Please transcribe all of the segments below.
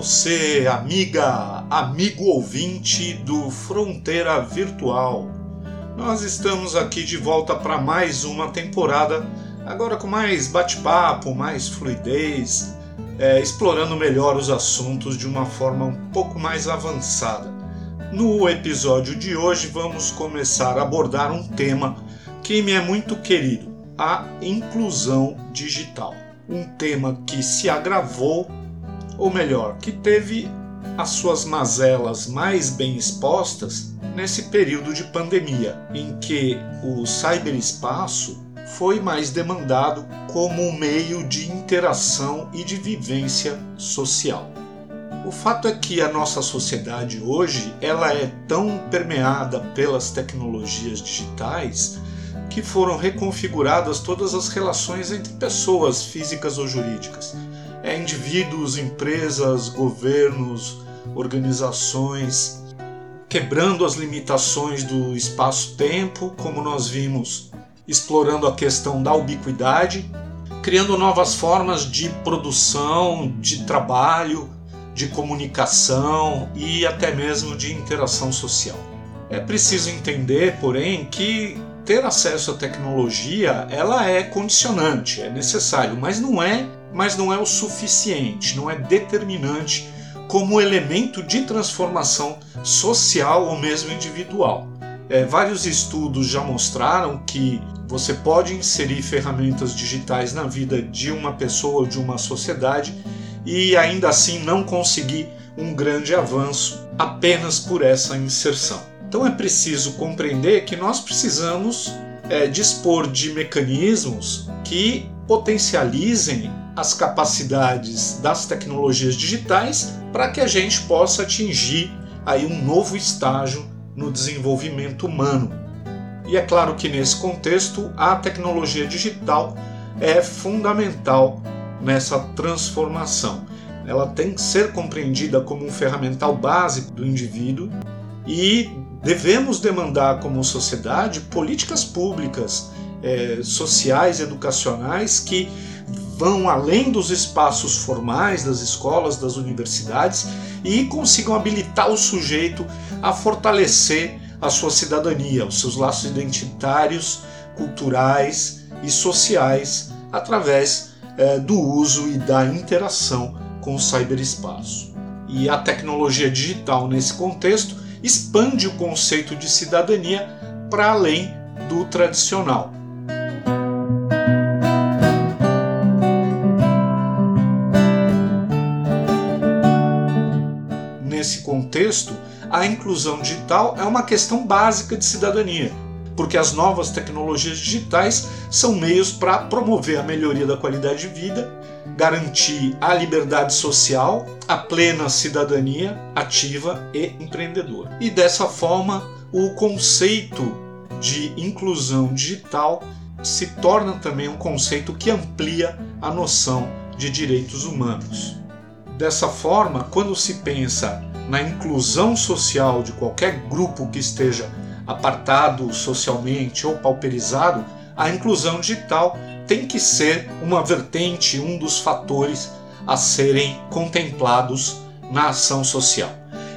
Você, amiga, amigo ouvinte do Fronteira Virtual. Nós estamos aqui de volta para mais uma temporada, agora com mais bate-papo, mais fluidez, é, explorando melhor os assuntos de uma forma um pouco mais avançada. No episódio de hoje, vamos começar a abordar um tema que me é muito querido: a inclusão digital. Um tema que se agravou ou melhor, que teve as suas mazelas mais bem expostas nesse período de pandemia, em que o cyberespaço foi mais demandado como um meio de interação e de vivência social. O fato é que a nossa sociedade hoje ela é tão permeada pelas tecnologias digitais que foram reconfiguradas todas as relações entre pessoas físicas ou jurídicas é, indivíduos, empresas, governos, organizações, quebrando as limitações do espaço-tempo, como nós vimos, explorando a questão da ubiquidade, criando novas formas de produção, de trabalho, de comunicação e até mesmo de interação social. É preciso entender, porém, que ter acesso à tecnologia ela é condicionante, é necessário, mas não é mas não é o suficiente, não é determinante como elemento de transformação social ou mesmo individual. É, vários estudos já mostraram que você pode inserir ferramentas digitais na vida de uma pessoa ou de uma sociedade e ainda assim não conseguir um grande avanço apenas por essa inserção. Então é preciso compreender que nós precisamos é, dispor de mecanismos que potencializem as capacidades das tecnologias digitais para que a gente possa atingir aí um novo estágio no desenvolvimento humano. E é claro que nesse contexto a tecnologia digital é fundamental nessa transformação. Ela tem que ser compreendida como um ferramental básico do indivíduo e devemos demandar como sociedade políticas públicas, é, sociais, educacionais que vão além dos espaços formais das escolas, das universidades e consigam habilitar o sujeito a fortalecer a sua cidadania, os seus laços identitários, culturais e sociais através é, do uso e da interação com o cyberespaço. E a tecnologia digital, nesse contexto, expande o conceito de cidadania para além do tradicional contexto, a inclusão digital é uma questão básica de cidadania, porque as novas tecnologias digitais são meios para promover a melhoria da qualidade de vida, garantir a liberdade social, a plena cidadania ativa e empreendedora. E dessa forma, o conceito de inclusão digital se torna também um conceito que amplia a noção de direitos humanos. Dessa forma, quando se pensa na inclusão social de qualquer grupo que esteja apartado socialmente ou pauperizado, a inclusão digital tem que ser uma vertente, um dos fatores a serem contemplados na ação social.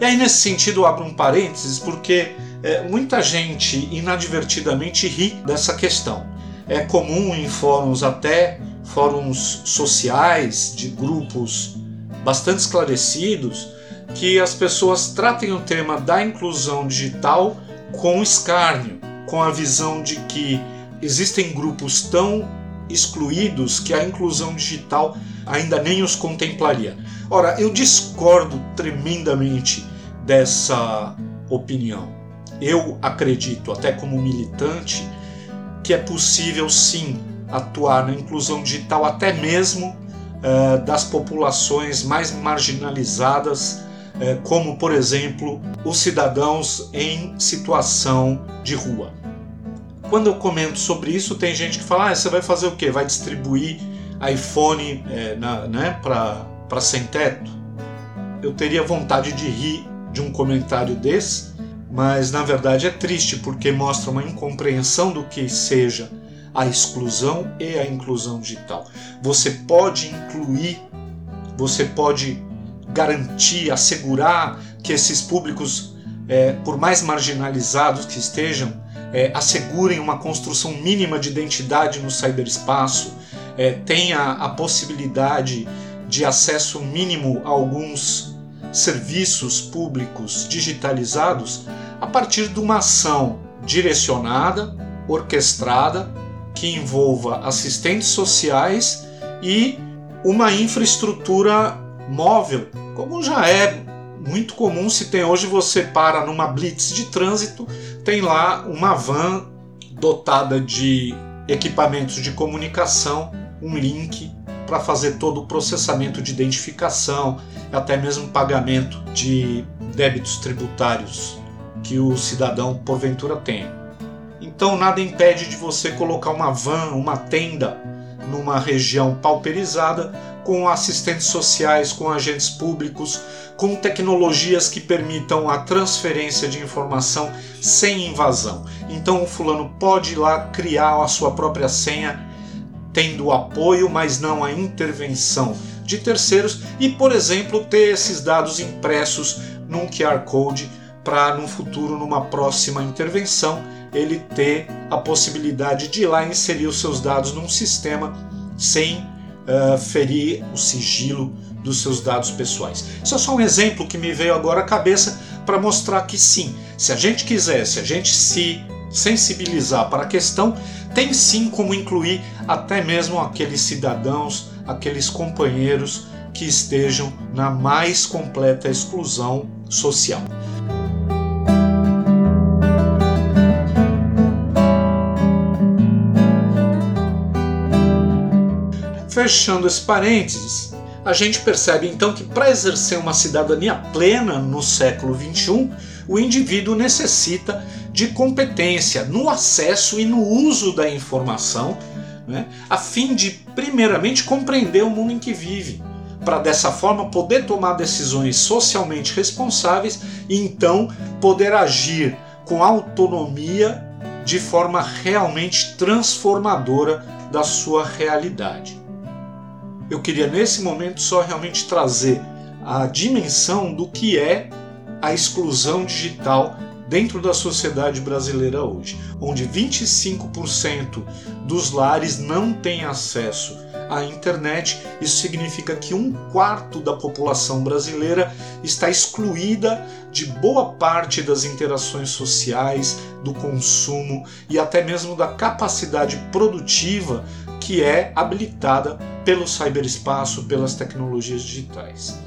E aí, nesse sentido, eu abro um parênteses porque é, muita gente inadvertidamente ri dessa questão. É comum em fóruns, até fóruns sociais, de grupos bastante esclarecidos, que as pessoas tratem o tema da inclusão digital com escárnio, com a visão de que existem grupos tão excluídos que a inclusão digital ainda nem os contemplaria. Ora, eu discordo tremendamente dessa opinião. Eu acredito, até como militante, que é possível sim atuar na inclusão digital até mesmo uh, das populações mais marginalizadas, como por exemplo os cidadãos em situação de rua. Quando eu comento sobre isso, tem gente que fala: ah, você vai fazer o quê? Vai distribuir iPhone é, né, para sem teto? Eu teria vontade de rir de um comentário desse, mas na verdade é triste porque mostra uma incompreensão do que seja a exclusão e a inclusão digital. Você pode incluir, você pode garantir, assegurar que esses públicos, é, por mais marginalizados que estejam, é, assegurem uma construção mínima de identidade no cyberespaço, é, tenha a possibilidade de acesso mínimo a alguns serviços públicos digitalizados a partir de uma ação direcionada, orquestrada, que envolva assistentes sociais e uma infraestrutura móvel, como já é muito comum se tem hoje você para numa blitz de trânsito, tem lá uma van dotada de equipamentos de comunicação, um link para fazer todo o processamento de identificação, até mesmo pagamento de débitos tributários que o cidadão porventura tem. Então nada impede de você colocar uma van, uma tenda numa região pauperizada com assistentes sociais, com agentes públicos, com tecnologias que permitam a transferência de informação sem invasão. Então o fulano pode ir lá criar a sua própria senha, tendo apoio, mas não a intervenção de terceiros e, por exemplo, ter esses dados impressos num QR Code para no futuro, numa próxima intervenção, ele ter a possibilidade de ir lá inserir os seus dados num sistema sem uh, ferir o sigilo dos seus dados pessoais. Isso é só um exemplo que me veio agora à cabeça para mostrar que sim, se a gente quiser, se a gente se sensibilizar para a questão, tem sim como incluir até mesmo aqueles cidadãos, aqueles companheiros que estejam na mais completa exclusão social. Fechando esse parênteses, a gente percebe então que para exercer uma cidadania plena no século XXI, o indivíduo necessita de competência no acesso e no uso da informação, né, a fim de, primeiramente, compreender o mundo em que vive, para dessa forma poder tomar decisões socialmente responsáveis e então poder agir com autonomia de forma realmente transformadora da sua realidade eu queria nesse momento só realmente trazer a dimensão do que é a exclusão digital dentro da sociedade brasileira hoje, onde 25% dos lares não têm acesso à internet. Isso significa que um quarto da população brasileira está excluída de boa parte das interações sociais, do consumo e até mesmo da capacidade produtiva que é habilitada pelo cyberespaço, pelas tecnologias digitais.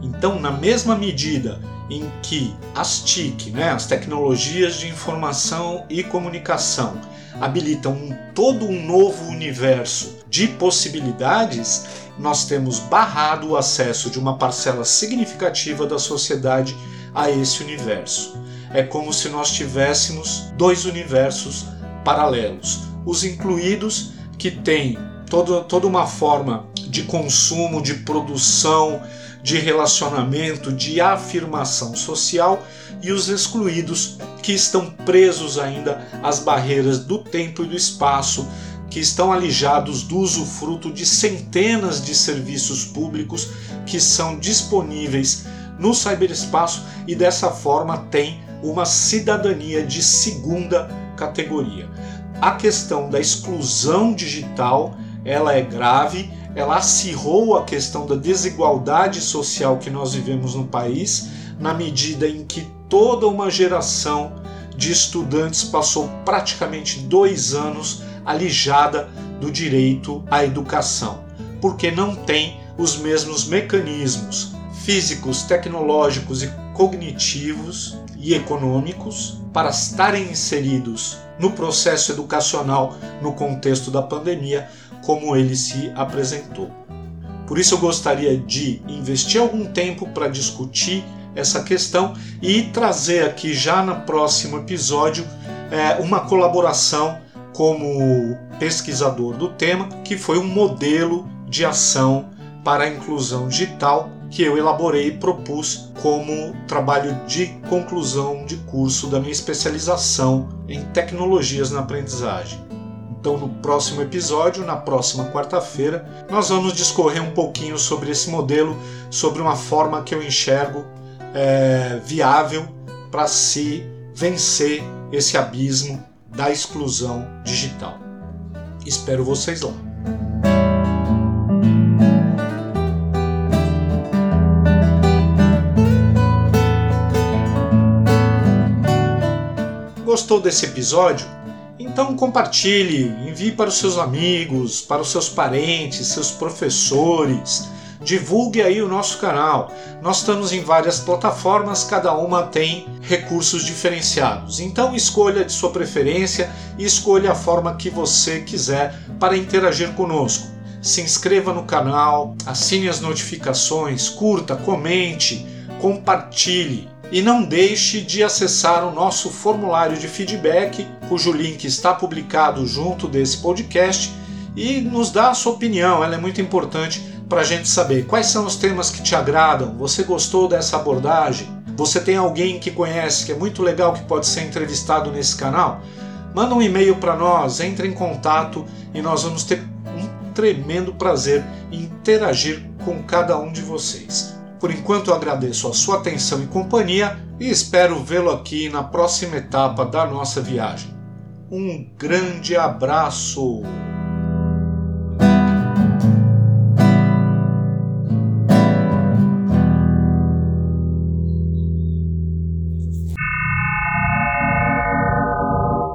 Então, na mesma medida em que as TIC, né, as tecnologias de informação e comunicação, habilitam um, todo um novo universo de possibilidades, nós temos barrado o acesso de uma parcela significativa da sociedade a esse universo. É como se nós tivéssemos dois universos paralelos: os incluídos, que têm toda, toda uma forma de consumo, de produção, de relacionamento, de afirmação social, e os excluídos que estão presos ainda às barreiras do tempo e do espaço, que estão alijados do usufruto de centenas de serviços públicos que são disponíveis no cyberespaço e dessa forma têm uma cidadania de segunda categoria. A questão da exclusão digital ela é grave, ela acirrou a questão da desigualdade social que nós vivemos no país, na medida em que toda uma geração de estudantes passou praticamente dois anos alijada do direito à educação, porque não tem os mesmos mecanismos físicos, tecnológicos e cognitivos e econômicos para estarem inseridos no processo educacional no contexto da pandemia, como ele se apresentou. Por isso, eu gostaria de investir algum tempo para discutir essa questão e trazer aqui já no próximo episódio é, uma colaboração como pesquisador do tema, que foi um modelo de ação para a inclusão digital que eu elaborei e propus como trabalho de conclusão de curso da minha especialização em tecnologias na aprendizagem. Então, no próximo episódio, na próxima quarta-feira, nós vamos discorrer um pouquinho sobre esse modelo, sobre uma forma que eu enxergo é, viável para se vencer esse abismo da exclusão digital. Espero vocês lá. Gostou desse episódio? Então compartilhe, envie para os seus amigos, para os seus parentes, seus professores. Divulgue aí o nosso canal. Nós estamos em várias plataformas, cada uma tem recursos diferenciados. Então escolha de sua preferência e escolha a forma que você quiser para interagir conosco. Se inscreva no canal, assine as notificações, curta, comente, compartilhe e não deixe de acessar o nosso formulário de feedback, cujo link está publicado junto desse podcast, e nos dá a sua opinião, ela é muito importante para a gente saber quais são os temas que te agradam, você gostou dessa abordagem, você tem alguém que conhece que é muito legal que pode ser entrevistado nesse canal? Manda um e-mail para nós, entre em contato e nós vamos ter um tremendo prazer em interagir com cada um de vocês. Por enquanto agradeço a sua atenção e companhia e espero vê-lo aqui na próxima etapa da nossa viagem. Um grande abraço!